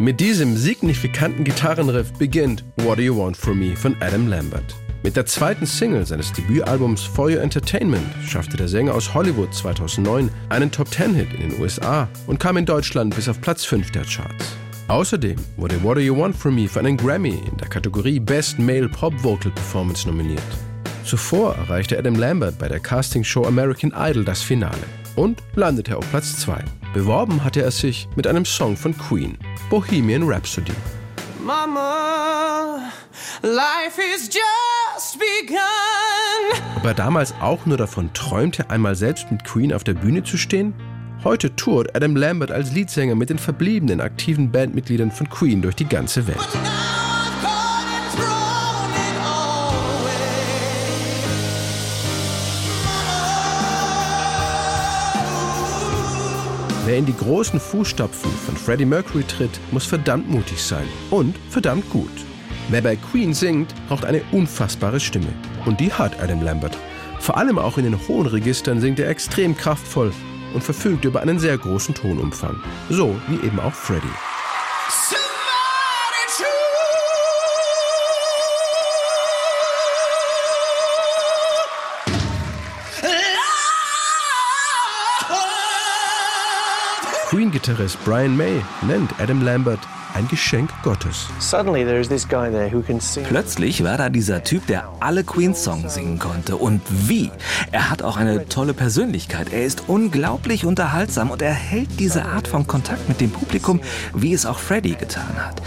Mit diesem signifikanten Gitarrenriff beginnt What Do You Want From Me von Adam Lambert. Mit der zweiten Single seines Debütalbums For Your Entertainment schaffte der Sänger aus Hollywood 2009 einen Top-10-Hit in den USA und kam in Deutschland bis auf Platz 5 der Charts. Außerdem wurde What Do You Want From Me für einen Grammy in der Kategorie Best Male Pop Vocal Performance nominiert. Zuvor erreichte Adam Lambert bei der Castingshow American Idol das Finale und landete auf Platz 2. Beworben hatte er sich mit einem Song von Queen, Bohemian Rhapsody. Mama, life is just begun. Ob er damals auch nur davon träumte, einmal selbst mit Queen auf der Bühne zu stehen? Heute tourt Adam Lambert als Leadsänger mit den verbliebenen aktiven Bandmitgliedern von Queen durch die ganze Welt. Wer in die großen Fußstapfen von Freddie Mercury tritt, muss verdammt mutig sein und verdammt gut. Wer bei Queen singt, braucht eine unfassbare Stimme. Und die hat Adam Lambert. Vor allem auch in den hohen Registern singt er extrem kraftvoll und verfügt über einen sehr großen Tonumfang. So wie eben auch Freddie. Queen-Gitarrist Brian May nennt Adam Lambert ein Geschenk Gottes. Plötzlich war da dieser Typ, der alle Queen-Songs singen konnte. Und wie? Er hat auch eine tolle Persönlichkeit. Er ist unglaublich unterhaltsam und er hält diese Art von Kontakt mit dem Publikum, wie es auch Freddie getan hat.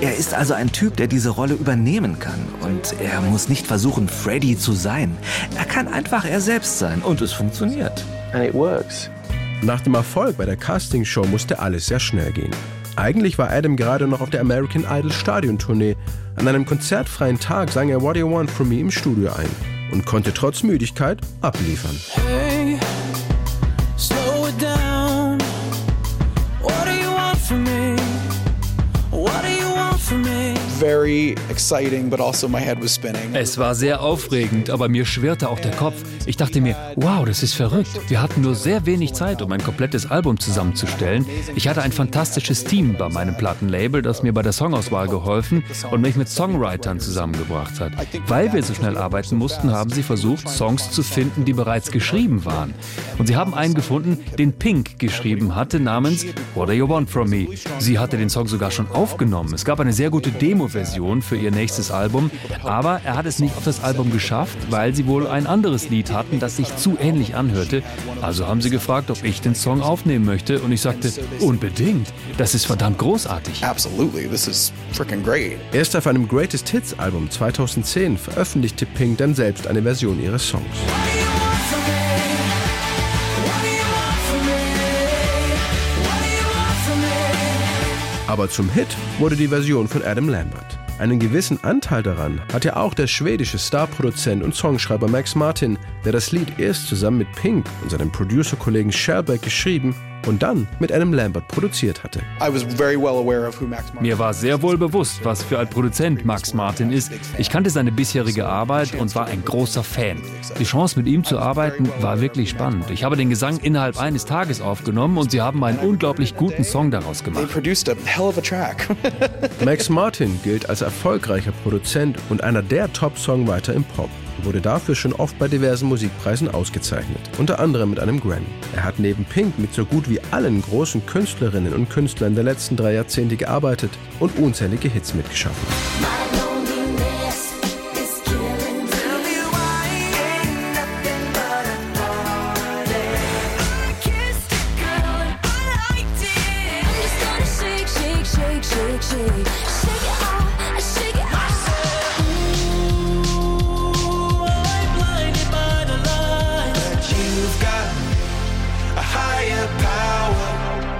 Er ist also ein Typ, der diese Rolle übernehmen kann. Und er muss nicht versuchen, Freddie zu sein. Er kann einfach er selbst sein und es funktioniert. And it works. Nach dem Erfolg bei der Castingshow musste alles sehr schnell gehen. Eigentlich war Adam gerade noch auf der American Idol Stadiontournee. An einem konzertfreien Tag sang er What Do You Want From Me im Studio ein und konnte trotz Müdigkeit abliefern. Hey, slow it down. What do you want from me? What do you want from me? Also. Es war sehr aufregend, aber mir schwirrte auch der Kopf. Ich dachte mir, wow, das ist verrückt. Wir hatten nur sehr wenig Zeit, um ein komplettes Album zusammenzustellen. Ich hatte ein fantastisches Team bei meinem Plattenlabel, das mir bei der Songauswahl geholfen und mich mit Songwritern zusammengebracht hat. Weil wir so schnell arbeiten mussten, haben sie versucht, Songs zu finden, die bereits geschrieben waren. Und sie haben einen gefunden, den Pink geschrieben hatte, namens What Do You Want From Me. Sie hatte den Song sogar schon aufgenommen. Es gab eine sehr gute Demo Version für ihr nächstes Album. Aber er hat es nicht auf das Album geschafft, weil sie wohl ein anderes Lied hatten, das sich zu ähnlich anhörte. Also haben sie gefragt, ob ich den Song aufnehmen möchte. Und ich sagte, unbedingt. Das ist verdammt großartig. Absolutely, this is freaking great. Erst auf einem Greatest Hits Album 2010 veröffentlichte Pink dann selbst eine Version ihres Songs. Aber zum Hit wurde die Version von Adam Lambert. Einen gewissen Anteil daran hatte auch der schwedische Starproduzent und Songschreiber Max Martin, der das Lied erst zusammen mit Pink und seinem Producerkollegen Shelbeck geschrieben und dann mit einem Lambert produziert hatte. Mir war sehr wohl bewusst, was für ein Produzent Max Martin ist. Ich kannte seine bisherige Arbeit und war ein großer Fan. Die Chance mit ihm zu arbeiten war wirklich spannend. Ich habe den Gesang innerhalb eines Tages aufgenommen und sie haben einen unglaublich guten Song daraus gemacht. Max Martin gilt als erfolgreicher Produzent und einer der Top-Songwriter im Pop wurde dafür schon oft bei diversen Musikpreisen ausgezeichnet, unter anderem mit einem Grammy. Er hat neben Pink mit so gut wie allen großen Künstlerinnen und Künstlern der letzten drei Jahrzehnte gearbeitet und unzählige Hits mitgeschaffen.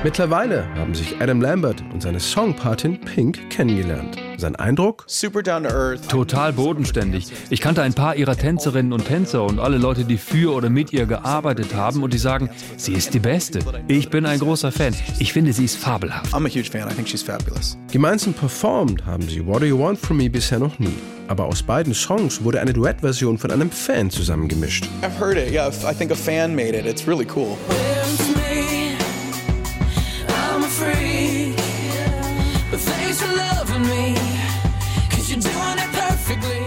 Mittlerweile haben sich Adam Lambert und seine Songpatin Pink kennengelernt. Sein Eindruck? Super down to earth. Total bodenständig. Ich kannte ein paar ihrer Tänzerinnen und Tänzer und alle Leute, die für oder mit ihr gearbeitet haben und die sagen, sie ist die Beste. Ich bin ein großer Fan. Ich finde, sie ist fabelhaft. I'm a huge fan. I think she's fabulous. Gemeinsam performt haben sie What Do You Want From Me bisher noch nie. Aber aus beiden Songs wurde eine Duettversion von einem Fan zusammengemischt. I've heard it. Yeah, I think a fan made it. It's really cool.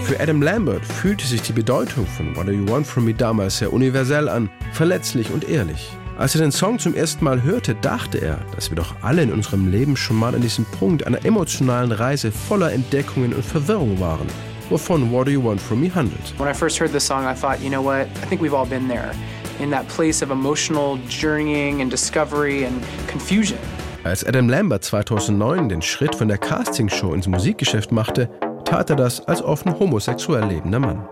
Für Adam Lambert fühlte sich die Bedeutung von What Do You Want From Me damals sehr universell an, verletzlich und ehrlich. Als er den Song zum ersten Mal hörte, dachte er, dass wir doch alle in unserem Leben schon mal an diesem Punkt einer emotionalen Reise voller Entdeckungen und Verwirrung waren, wovon What Do You Want From Me handelt. When I first heard this song, I thought, you know what, I think we've all been there, in that place of emotional journeying and discovery and confusion. Als Adam Lambert 2009 den Schritt von der Castingshow ins Musikgeschäft machte, tat er das als offen homosexuell lebender Mann.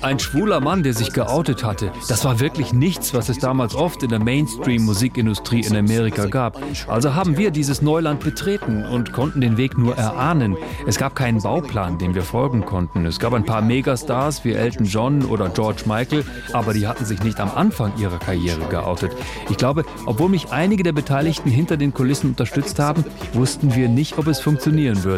Ein schwuler Mann, der sich geoutet hatte, das war wirklich nichts, was es damals oft in der Mainstream-Musikindustrie in Amerika gab. Also haben wir dieses Neuland betreten und konnten den Weg nur erahnen. Es gab keinen Bauplan, dem wir folgen konnten. Es gab ein paar Megastars wie Elton John oder George Michael, aber die hatten sich nicht am Anfang ihrer Karriere geoutet. Ich glaube, obwohl mich einige der Beteiligten hinter den Kulissen unterstützt haben, wussten wir nicht, ob es funktionieren würde.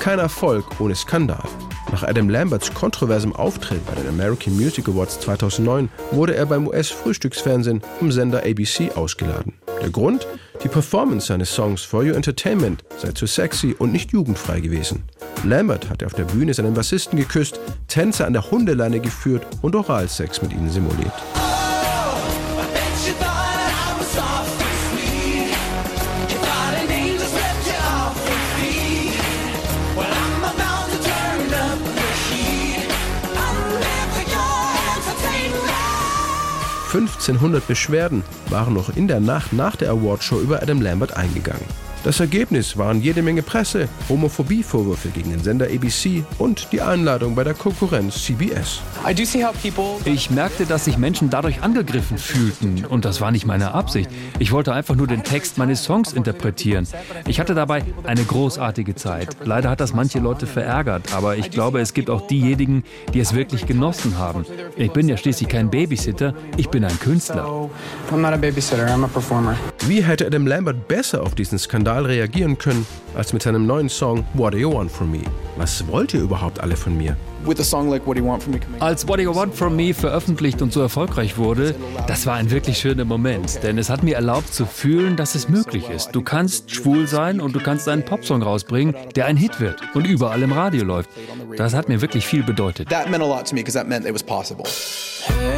Kein Erfolg ohne Skandal. Nach Adam Lamberts kontroversem Auftritt bei den American Music Awards 2009 wurde er beim US-Frühstücksfernsehen vom Sender ABC ausgeladen. Der Grund? Die Performance seines Songs For Your Entertainment sei zu sexy und nicht jugendfrei gewesen. Lambert hatte auf der Bühne seinen Bassisten geküsst, Tänze an der Hundeleine geführt und Oralsex mit ihnen simuliert. – 1500 Beschwerden waren noch in der Nacht nach der Awardshow über Adam Lambert eingegangen. Das Ergebnis waren jede Menge Presse, Homophobievorwürfe gegen den Sender ABC und die Einladung bei der Konkurrenz CBS. Ich merkte, dass sich Menschen dadurch angegriffen fühlten und das war nicht meine Absicht. Ich wollte einfach nur den Text meines Songs interpretieren. Ich hatte dabei eine großartige Zeit. Leider hat das manche Leute verärgert, aber ich glaube, es gibt auch diejenigen, die es wirklich genossen haben. Ich bin ja schließlich kein Babysitter, ich bin ein Künstler. Wie hätte Adam Lambert besser auf diesen Skandal Skandal reagieren können, als mit seinem neuen Song What Do You Want From Me? Was wollt ihr überhaupt alle von mir? Als What Do You Want From Me veröffentlicht und so erfolgreich wurde, das war ein wirklich schöner Moment, denn es hat mir erlaubt zu fühlen, dass es möglich ist. Du kannst schwul sein und du kannst einen Popsong rausbringen, der ein Hit wird und überall im Radio läuft. Das hat mir wirklich viel bedeutet. That meant a lot to me because that meant it was possible. Hey,